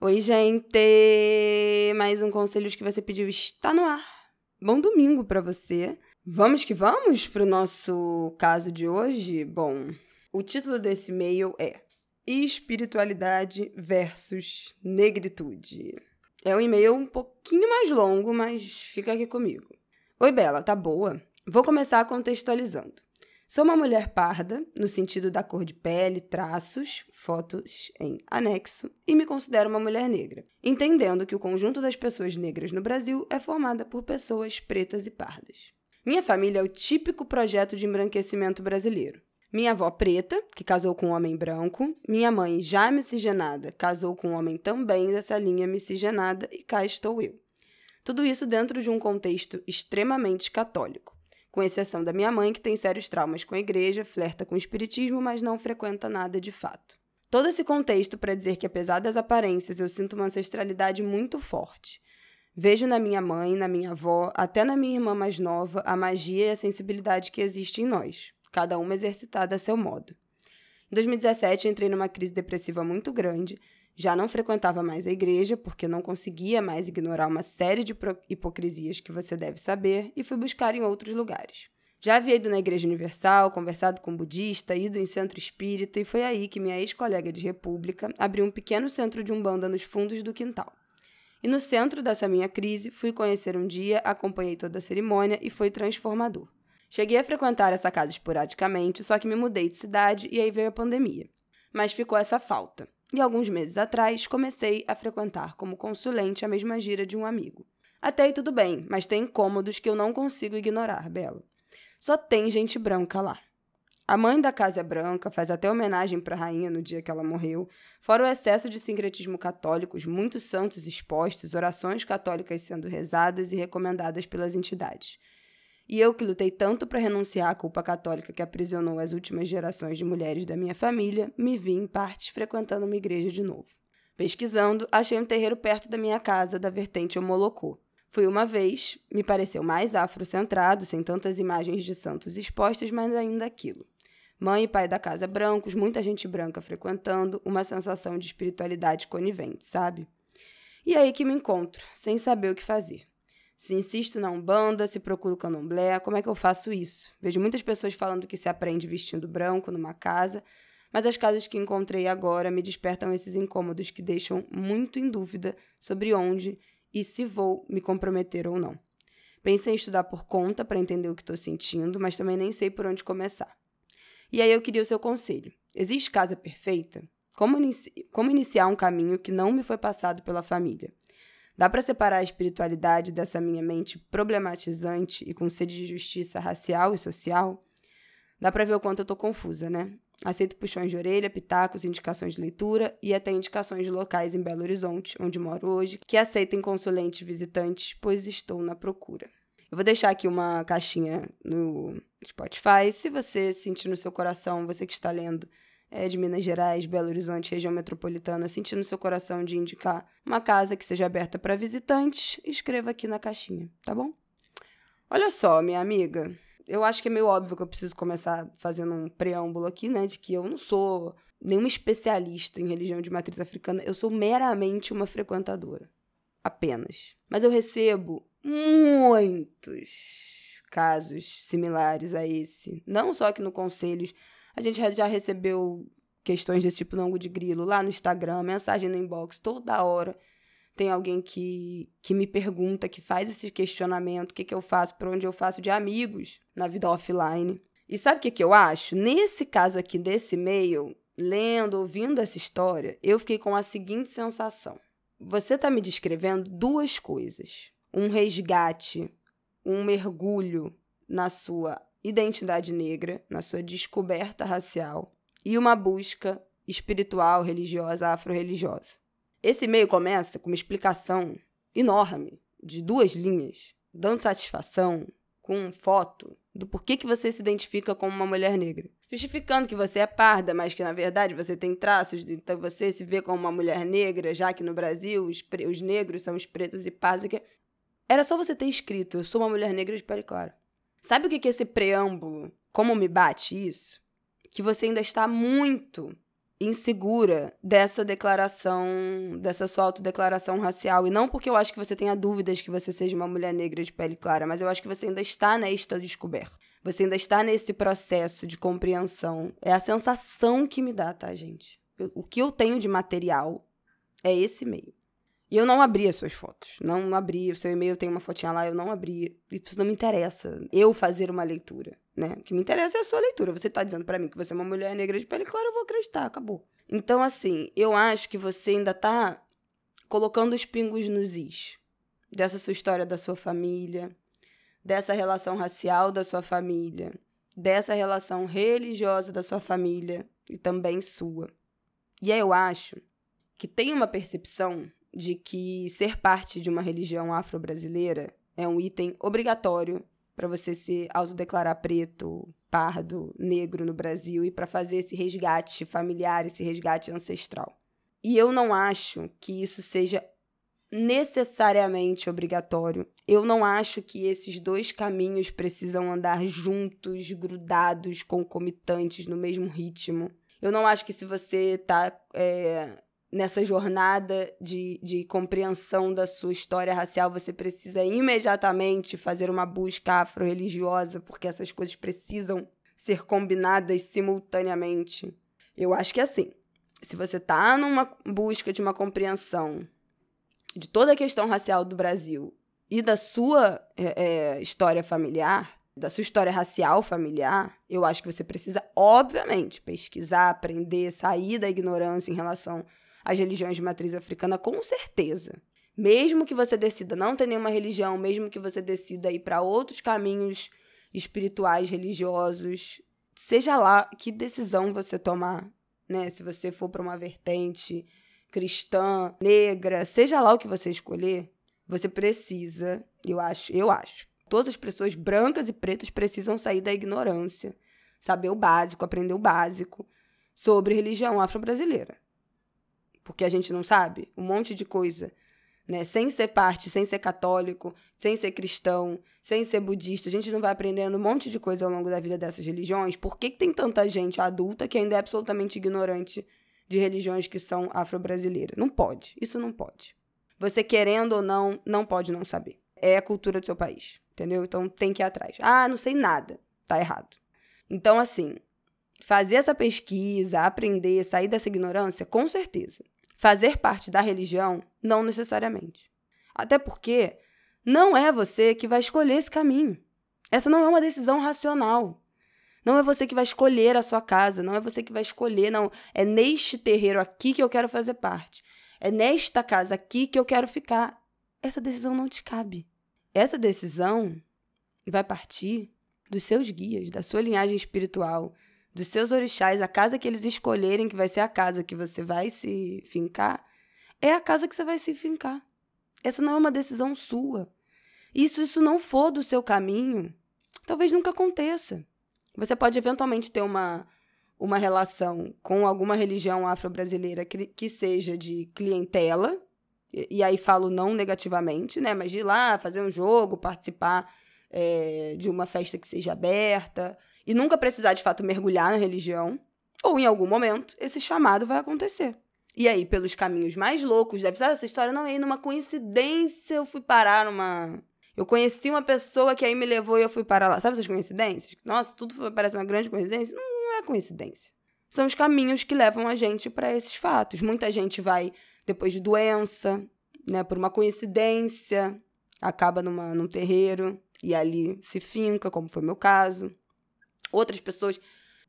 Oi, gente! Mais um Conselhos que você pediu está no ar. Bom domingo para você. Vamos que vamos pro nosso caso de hoje? Bom, o título desse e-mail é Espiritualidade versus Negritude. É um e-mail um pouquinho mais longo, mas fica aqui comigo. Oi, Bela, tá boa? Vou começar contextualizando. Sou uma mulher parda, no sentido da cor de pele, traços, fotos em anexo, e me considero uma mulher negra, entendendo que o conjunto das pessoas negras no Brasil é formada por pessoas pretas e pardas. Minha família é o típico projeto de embranquecimento brasileiro. Minha avó preta, que casou com um homem branco, minha mãe já miscigenada, casou com um homem também dessa linha miscigenada, e cá estou eu. Tudo isso dentro de um contexto extremamente católico com exceção da minha mãe, que tem sérios traumas com a igreja, flerta com o espiritismo, mas não frequenta nada de fato. Todo esse contexto para dizer que, apesar das aparências, eu sinto uma ancestralidade muito forte. Vejo na minha mãe, na minha avó, até na minha irmã mais nova, a magia e a sensibilidade que existe em nós, cada uma exercitada a seu modo. Em 2017, entrei numa crise depressiva muito grande já não frequentava mais a igreja porque não conseguia mais ignorar uma série de hipocrisias que você deve saber e fui buscar em outros lugares. Já havia ido na Igreja Universal, conversado com budista, ido em centro espírita e foi aí que minha ex-colega de república abriu um pequeno centro de umbanda nos fundos do quintal. E no centro dessa minha crise, fui conhecer um dia, acompanhei toda a cerimônia e foi transformador. Cheguei a frequentar essa casa esporadicamente, só que me mudei de cidade e aí veio a pandemia. Mas ficou essa falta. E alguns meses atrás comecei a frequentar como consulente a mesma gira de um amigo. Até aí tudo bem, mas tem incômodos que eu não consigo ignorar, Belo. Só tem gente branca lá. A mãe da casa é branca, faz até homenagem para a rainha no dia que ela morreu, fora o excesso de sincretismo católicos, muitos santos expostos, orações católicas sendo rezadas e recomendadas pelas entidades. E eu que lutei tanto para renunciar à culpa católica que aprisionou as últimas gerações de mulheres da minha família, me vi em partes frequentando uma igreja de novo. Pesquisando, achei um terreiro perto da minha casa, da vertente Omolocô. Fui uma vez, me pareceu mais afrocentrado, sem tantas imagens de santos expostas, mas ainda aquilo. Mãe e pai da casa brancos, muita gente branca frequentando, uma sensação de espiritualidade conivente, sabe? E aí que me encontro, sem saber o que fazer. Se insisto na Umbanda, se procuro candomblé, como é que eu faço isso? Vejo muitas pessoas falando que se aprende vestindo branco numa casa, mas as casas que encontrei agora me despertam esses incômodos que deixam muito em dúvida sobre onde e se vou me comprometer ou não. Pensei em estudar por conta para entender o que estou sentindo, mas também nem sei por onde começar. E aí eu queria o seu conselho. Existe casa perfeita? Como, inici como iniciar um caminho que não me foi passado pela família? Dá para separar a espiritualidade dessa minha mente problematizante e com sede de justiça racial e social? Dá para ver o quanto eu tô confusa, né? Aceito puxões de orelha, pitacos, indicações de leitura e até indicações de locais em Belo Horizonte, onde moro hoje, que aceitem consulentes visitantes, pois estou na procura. Eu vou deixar aqui uma caixinha no Spotify. Se você sentir no seu coração, você que está lendo, é, de Minas Gerais, Belo Horizonte, região metropolitana, sentindo seu coração de indicar uma casa que seja aberta para visitantes, escreva aqui na caixinha, tá bom? Olha só, minha amiga, eu acho que é meio óbvio que eu preciso começar fazendo um preâmbulo aqui, né, de que eu não sou nenhuma especialista em religião de matriz africana, eu sou meramente uma frequentadora. Apenas. Mas eu recebo muitos casos similares a esse, não só aqui no Conselhos, a gente já recebeu questões desse tipo no ângulo de grilo lá no Instagram, mensagem no inbox, toda hora tem alguém que, que me pergunta, que faz esse questionamento, o que, que eu faço, por onde eu faço de amigos na vida offline. E sabe o que, que eu acho? Nesse caso aqui desse e-mail, lendo, ouvindo essa história, eu fiquei com a seguinte sensação. Você está me descrevendo duas coisas: um resgate, um mergulho na sua identidade negra, na sua descoberta racial e uma busca espiritual, religiosa, afro-religiosa. Esse e-mail começa com uma explicação enorme, de duas linhas, dando satisfação, com foto, do porquê que você se identifica como uma mulher negra. Justificando que você é parda, mas que na verdade você tem traços, então você se vê como uma mulher negra, já que no Brasil os, os negros são os pretos e pardos. Era só você ter escrito, eu sou uma mulher negra de pele clara. Sabe o que esse preâmbulo? Como me bate isso? Que você ainda está muito insegura dessa declaração, dessa sua autodeclaração racial. E não porque eu acho que você tenha dúvidas que você seja uma mulher negra de pele clara, mas eu acho que você ainda está nesta descoberta. Você ainda está nesse processo de compreensão. É a sensação que me dá, tá, gente? Eu, o que eu tenho de material é esse meio. E eu não abri as suas fotos. Não abri. O seu e-mail tem uma fotinha lá, eu não abri. Isso não me interessa. Eu fazer uma leitura né? O que me interessa é a sua leitura. Você tá dizendo para mim que você é uma mulher negra de pele clara, eu vou acreditar, acabou. Então, assim, eu acho que você ainda tá colocando os pingos nos is dessa sua história da sua família, dessa relação racial da sua família, dessa relação religiosa da sua família e também sua. E aí eu acho que tem uma percepção de que ser parte de uma religião afro-brasileira é um item obrigatório para você se autodeclarar preto, pardo, negro no Brasil e para fazer esse resgate familiar, esse resgate ancestral. E eu não acho que isso seja necessariamente obrigatório. Eu não acho que esses dois caminhos precisam andar juntos, grudados, concomitantes, no mesmo ritmo. Eu não acho que se você está é, nessa jornada de, de compreensão da sua história racial, você precisa imediatamente fazer uma busca afro-religiosa, porque essas coisas precisam ser combinadas simultaneamente. Eu acho que é assim. Se você está numa busca de uma compreensão de toda a questão racial do Brasil e da sua é, é história familiar, da sua história racial familiar, eu acho que você precisa, obviamente, pesquisar, aprender, sair da ignorância em relação as religiões de matriz africana, com certeza. Mesmo que você decida não ter nenhuma religião, mesmo que você decida ir para outros caminhos espirituais, religiosos, seja lá que decisão você tomar, né? Se você for para uma vertente cristã, negra, seja lá o que você escolher, você precisa, eu acho, eu acho. Todas as pessoas brancas e pretas precisam sair da ignorância, saber o básico, aprender o básico sobre religião afro-brasileira porque a gente não sabe um monte de coisa, né? Sem ser parte, sem ser católico, sem ser cristão, sem ser budista, a gente não vai aprendendo um monte de coisa ao longo da vida dessas religiões. Por que, que tem tanta gente adulta que ainda é absolutamente ignorante de religiões que são afro-brasileiras? Não pode, isso não pode. Você querendo ou não, não pode não saber. É a cultura do seu país, entendeu? Então tem que ir atrás. Ah, não sei nada. Tá errado. Então, assim, fazer essa pesquisa, aprender, sair dessa ignorância, com certeza. Fazer parte da religião, não necessariamente. Até porque não é você que vai escolher esse caminho. Essa não é uma decisão racional. Não é você que vai escolher a sua casa, não é você que vai escolher, não. É neste terreiro aqui que eu quero fazer parte. É nesta casa aqui que eu quero ficar. Essa decisão não te cabe. Essa decisão vai partir dos seus guias, da sua linhagem espiritual, dos seus orixás, a casa que eles escolherem que vai ser a casa que você vai se fincar, é a casa que você vai se fincar. Essa não é uma decisão sua. E se isso não for do seu caminho, talvez nunca aconteça. Você pode eventualmente ter uma, uma relação com alguma religião afro-brasileira que, que seja de clientela, e, e, aí falo não negativamente, né? Mas de ir lá fazer um jogo, participar é, de uma festa que seja aberta, e nunca precisar de fato mergulhar na religião, ou em algum momento esse chamado vai acontecer. E aí, pelos caminhos mais loucos, deve ser essa história não é numa coincidência eu fui parar numa. Eu conheci uma pessoa que aí me levou e eu fui parar lá. Sabe essas coincidências? Nossa, tudo parece uma grande coincidência? Não, não é coincidência. São os caminhos que levam a gente para esses fatos. Muita gente vai depois de doença, né, por uma coincidência, acaba numa, num terreiro e ali se finca, como foi meu caso outras pessoas.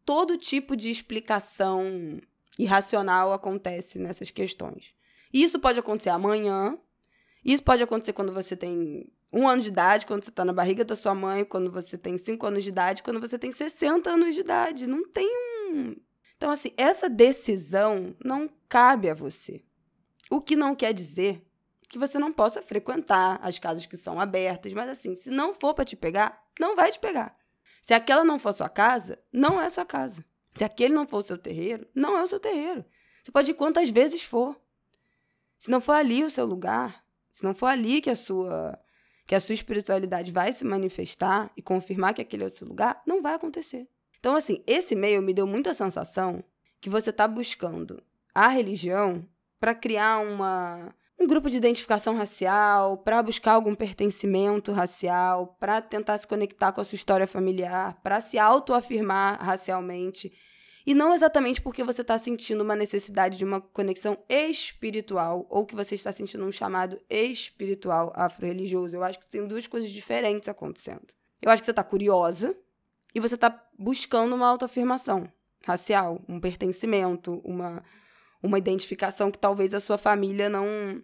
Todo tipo de explicação irracional acontece nessas questões. Isso pode acontecer amanhã, isso pode acontecer quando você tem um ano de idade, quando você está na barriga da sua mãe, quando você tem cinco anos de idade, quando você tem 60 anos de idade. Não tem um. Então, assim, essa decisão não cabe a você. O que não quer dizer que você não possa frequentar as casas que são abertas, mas assim, se não for para te pegar, não vai te pegar. Se aquela não for sua casa, não é sua casa. Se aquele não for o seu terreiro, não é o seu terreiro. Você pode ir quantas vezes for. Se não for ali o seu lugar, se não for ali que a sua que a sua espiritualidade vai se manifestar e confirmar que aquele é o seu lugar, não vai acontecer. Então, assim, esse e-mail me deu muita sensação que você está buscando a religião para criar uma um grupo de identificação racial, para buscar algum pertencimento racial, para tentar se conectar com a sua história familiar, para se autoafirmar racialmente. E não exatamente porque você está sentindo uma necessidade de uma conexão espiritual ou que você está sentindo um chamado espiritual afro-religioso. Eu acho que tem duas coisas diferentes acontecendo. Eu acho que você está curiosa e você está buscando uma autoafirmação racial, um pertencimento, uma, uma identificação que talvez a sua família não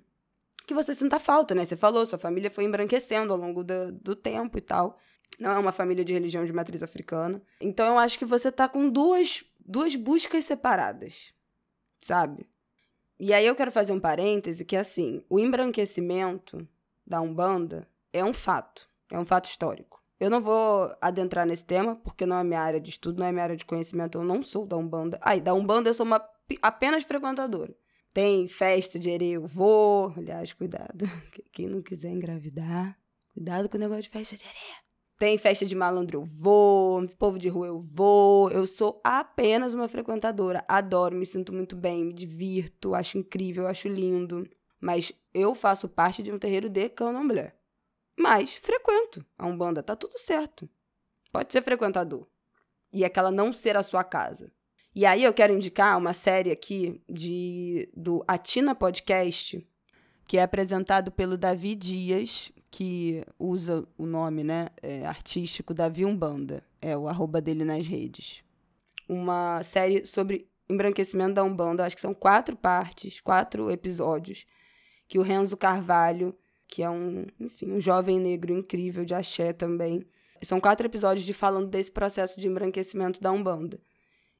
que você sinta falta, né? Você falou, sua família foi embranquecendo ao longo do, do tempo e tal. Não é uma família de religião de matriz africana. Então eu acho que você tá com duas, duas buscas separadas, sabe? E aí eu quero fazer um parêntese que, assim, o embranquecimento da Umbanda é um fato, é um fato histórico. Eu não vou adentrar nesse tema, porque não é minha área de estudo, não é minha área de conhecimento, eu não sou da Umbanda. Aí, da Umbanda eu sou uma apenas frequentadora. Tem festa de areia, eu vou. Aliás, cuidado. Quem não quiser engravidar, cuidado com o negócio de festa de areia. Tem festa de malandro, eu vou. Povo de rua, eu vou. Eu sou apenas uma frequentadora. Adoro, me sinto muito bem, me divirto, acho incrível, acho lindo. Mas eu faço parte de um terreiro de candomblé. Mas frequento a Umbanda, tá tudo certo. Pode ser frequentador. E aquela não ser a sua casa. E aí eu quero indicar uma série aqui de do Atina Podcast, que é apresentado pelo Davi Dias, que usa o nome né, é, artístico Davi Umbanda, é o arroba dele nas redes. Uma série sobre embranquecimento da Umbanda, acho que são quatro partes, quatro episódios, que o Renzo Carvalho, que é um, enfim, um jovem negro incrível de axé também, são quatro episódios de falando desse processo de embranquecimento da Umbanda.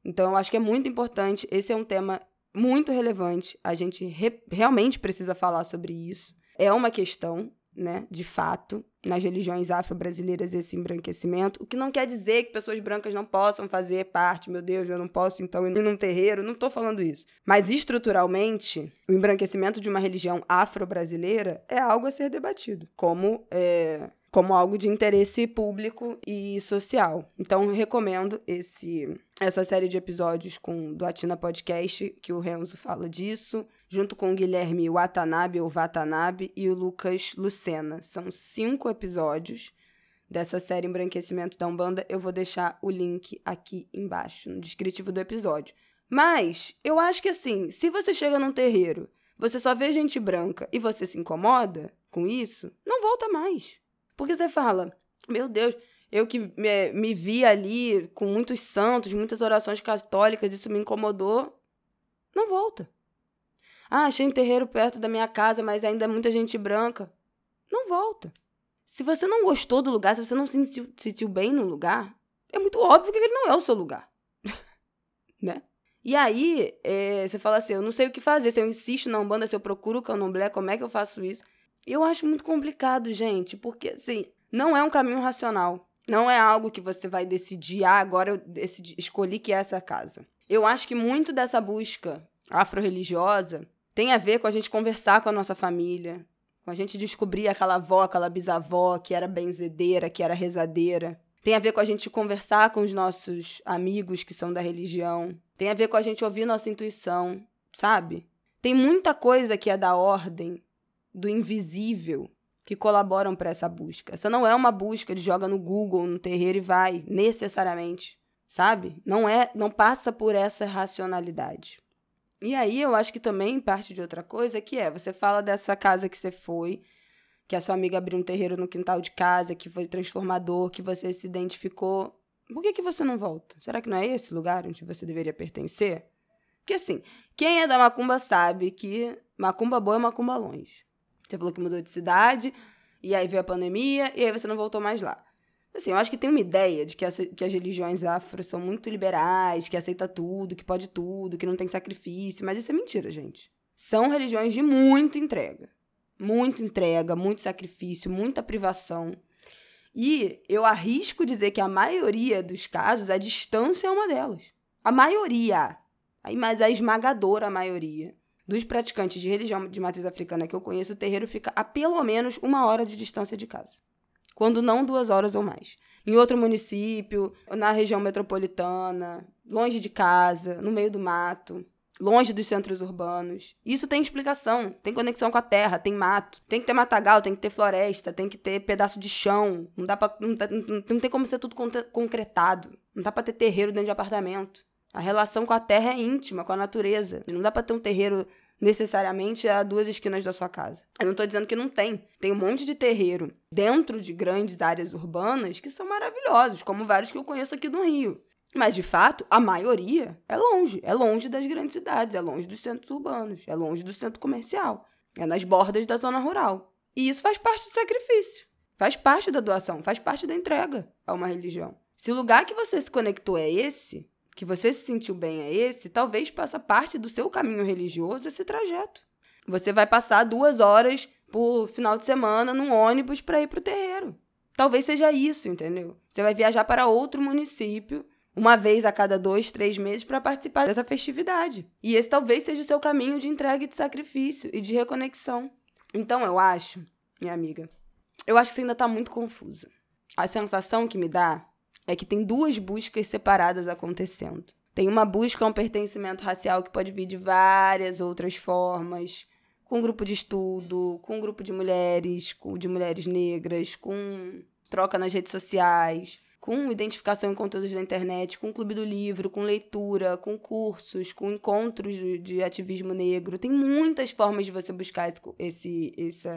Então, eu acho que é muito importante. Esse é um tema muito relevante. A gente re realmente precisa falar sobre isso. É uma questão, né, de fato, nas religiões afro-brasileiras esse embranquecimento, o que não quer dizer que pessoas brancas não possam fazer parte, meu Deus, eu não posso então ir num terreiro, não estou falando isso. Mas estruturalmente, o embranquecimento de uma religião afro-brasileira é algo a ser debatido, como é, como algo de interesse público e social. Então, recomendo esse essa série de episódios com do Atina Podcast, que o Renzo fala disso, junto com o Guilherme Watanabe ou Watanabe e o Lucas Lucena. São cinco episódios dessa série Embranquecimento da Umbanda. Eu vou deixar o link aqui embaixo, no descritivo do episódio. Mas eu acho que assim, se você chega num terreiro, você só vê gente branca e você se incomoda com isso, não volta mais. Porque você fala, meu Deus, eu que me, me vi ali com muitos santos, muitas orações católicas, isso me incomodou. Não volta. Ah, achei um terreiro perto da minha casa, mas ainda é muita gente branca. Não volta. Se você não gostou do lugar, se você não se sentiu, sentiu bem no lugar, é muito óbvio que ele não é o seu lugar. né? E aí, é, você fala assim: eu não sei o que fazer. Se eu insisto na Umbanda, se eu procuro o candomblé, como é que eu faço isso? Eu acho muito complicado, gente, porque assim, não é um caminho racional. Não é algo que você vai decidir, ah, agora eu decidi, escolhi que é essa casa. Eu acho que muito dessa busca afro-religiosa tem a ver com a gente conversar com a nossa família, com a gente descobrir aquela avó, aquela bisavó que era benzedeira, que era rezadeira. Tem a ver com a gente conversar com os nossos amigos que são da religião. Tem a ver com a gente ouvir nossa intuição, sabe? Tem muita coisa que é da ordem do invisível que colaboram para essa busca. Essa não é uma busca de joga no Google, no terreiro e vai, necessariamente, sabe? Não é, não passa por essa racionalidade. E aí eu acho que também parte de outra coisa que é, você fala dessa casa que você foi, que a sua amiga abriu um terreiro no quintal de casa, que foi transformador, que você se identificou. Por que, que você não volta? Será que não é esse lugar onde você deveria pertencer? Porque assim, quem é da macumba sabe que macumba boa é macumba longe. Você falou que mudou de cidade, e aí veio a pandemia, e aí você não voltou mais lá. Assim, eu acho que tem uma ideia de que, essa, que as religiões afro são muito liberais, que aceita tudo, que pode tudo, que não tem sacrifício, mas isso é mentira, gente. São religiões de muita entrega. Muita entrega, muito sacrifício, muita privação. E eu arrisco dizer que a maioria dos casos, a distância é uma delas. A maioria. Mas a esmagadora maioria dos praticantes de religião de matriz africana que eu conheço, o terreiro fica a pelo menos uma hora de distância de casa quando não duas horas ou mais. Em outro município, na região metropolitana, longe de casa, no meio do mato, longe dos centros urbanos. Isso tem explicação, tem conexão com a terra, tem mato, tem que ter matagal, tem que ter floresta, tem que ter pedaço de chão. Não dá para não, não, não tem como ser tudo concretado. Não dá para ter terreiro dentro de apartamento. A relação com a terra é íntima, com a natureza. Não dá para ter um terreiro necessariamente a duas esquinas da sua casa. Eu não estou dizendo que não tem. Tem um monte de terreiro dentro de grandes áreas urbanas que são maravilhosos, como vários que eu conheço aqui no Rio. Mas, de fato, a maioria é longe. É longe das grandes cidades, é longe dos centros urbanos, é longe do centro comercial, é nas bordas da zona rural. E isso faz parte do sacrifício, faz parte da doação, faz parte da entrega a uma religião. Se o lugar que você se conectou é esse, que você se sentiu bem é esse, talvez faça parte do seu caminho religioso esse trajeto. Você vai passar duas horas por final de semana num ônibus para ir para o terreiro. Talvez seja isso, entendeu? Você vai viajar para outro município uma vez a cada dois, três meses para participar dessa festividade. E esse talvez seja o seu caminho de entrega e de sacrifício e de reconexão. Então eu acho, minha amiga, eu acho que você ainda está muito confusa. A sensação que me dá é que tem duas buscas separadas acontecendo. Tem uma busca a um pertencimento racial que pode vir de várias outras formas, com grupo de estudo, com grupo de mulheres, com, de mulheres negras, com troca nas redes sociais, com identificação em conteúdos da internet, com clube do livro, com leitura, com cursos, com encontros de, ativismo negro. Tem muitas formas de você buscar esse, esse,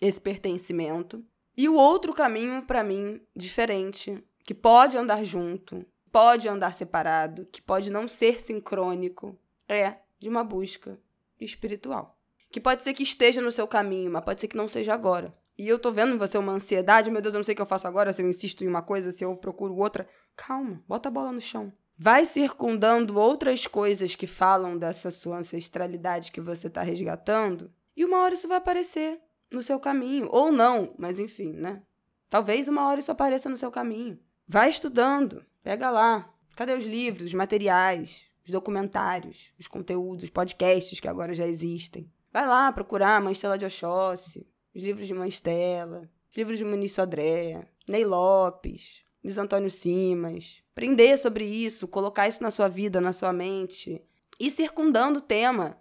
esse pertencimento. E o outro caminho, para mim, diferente, que pode andar junto, pode andar separado, que pode não ser sincrônico, é de uma busca espiritual. Que pode ser que esteja no seu caminho, mas pode ser que não seja agora. E eu tô vendo em você uma ansiedade, meu Deus, eu não sei o que eu faço agora, se eu insisto em uma coisa, se eu procuro outra. Calma, bota a bola no chão. Vai circundando outras coisas que falam dessa sua ancestralidade que você tá resgatando, e uma hora isso vai aparecer no seu caminho. Ou não, mas enfim, né? Talvez uma hora isso apareça no seu caminho. Vai estudando, pega lá. Cadê os livros, os materiais, os documentários, os conteúdos, os podcasts que agora já existem? Vai lá procurar Mãe Estela de Oxóssi, os livros de Mãe Estela, os livros de Muniz Sodré, Ney Lopes, Luiz Antônio Simas. Aprender sobre isso, colocar isso na sua vida, na sua mente. E circundando o tema.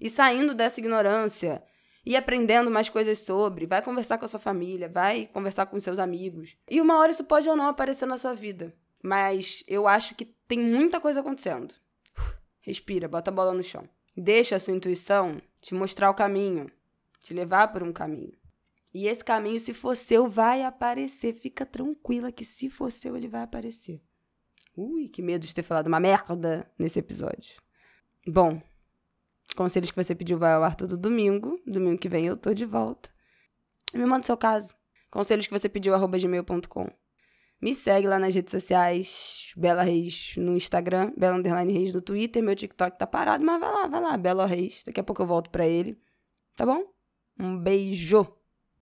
E saindo dessa ignorância e aprendendo mais coisas sobre, vai conversar com a sua família, vai conversar com seus amigos. E uma hora isso pode ou não aparecer na sua vida, mas eu acho que tem muita coisa acontecendo. Respira, bota a bola no chão. Deixa a sua intuição te mostrar o caminho, te levar por um caminho. E esse caminho, se for seu, vai aparecer. Fica tranquila que se for seu, ele vai aparecer. Ui, que medo de ter falado uma merda nesse episódio. Bom, Conselhos que você pediu vai ao ar todo domingo. Domingo que vem eu tô de volta. Me manda seu caso. Conselhos que você pediu, arroba gmail.com. Me segue lá nas redes sociais, Bela Reis no Instagram, Bela Underline Reis no Twitter. Meu TikTok tá parado, mas vai lá, vai lá, Bela Reis. Daqui a pouco eu volto pra ele. Tá bom? Um beijo!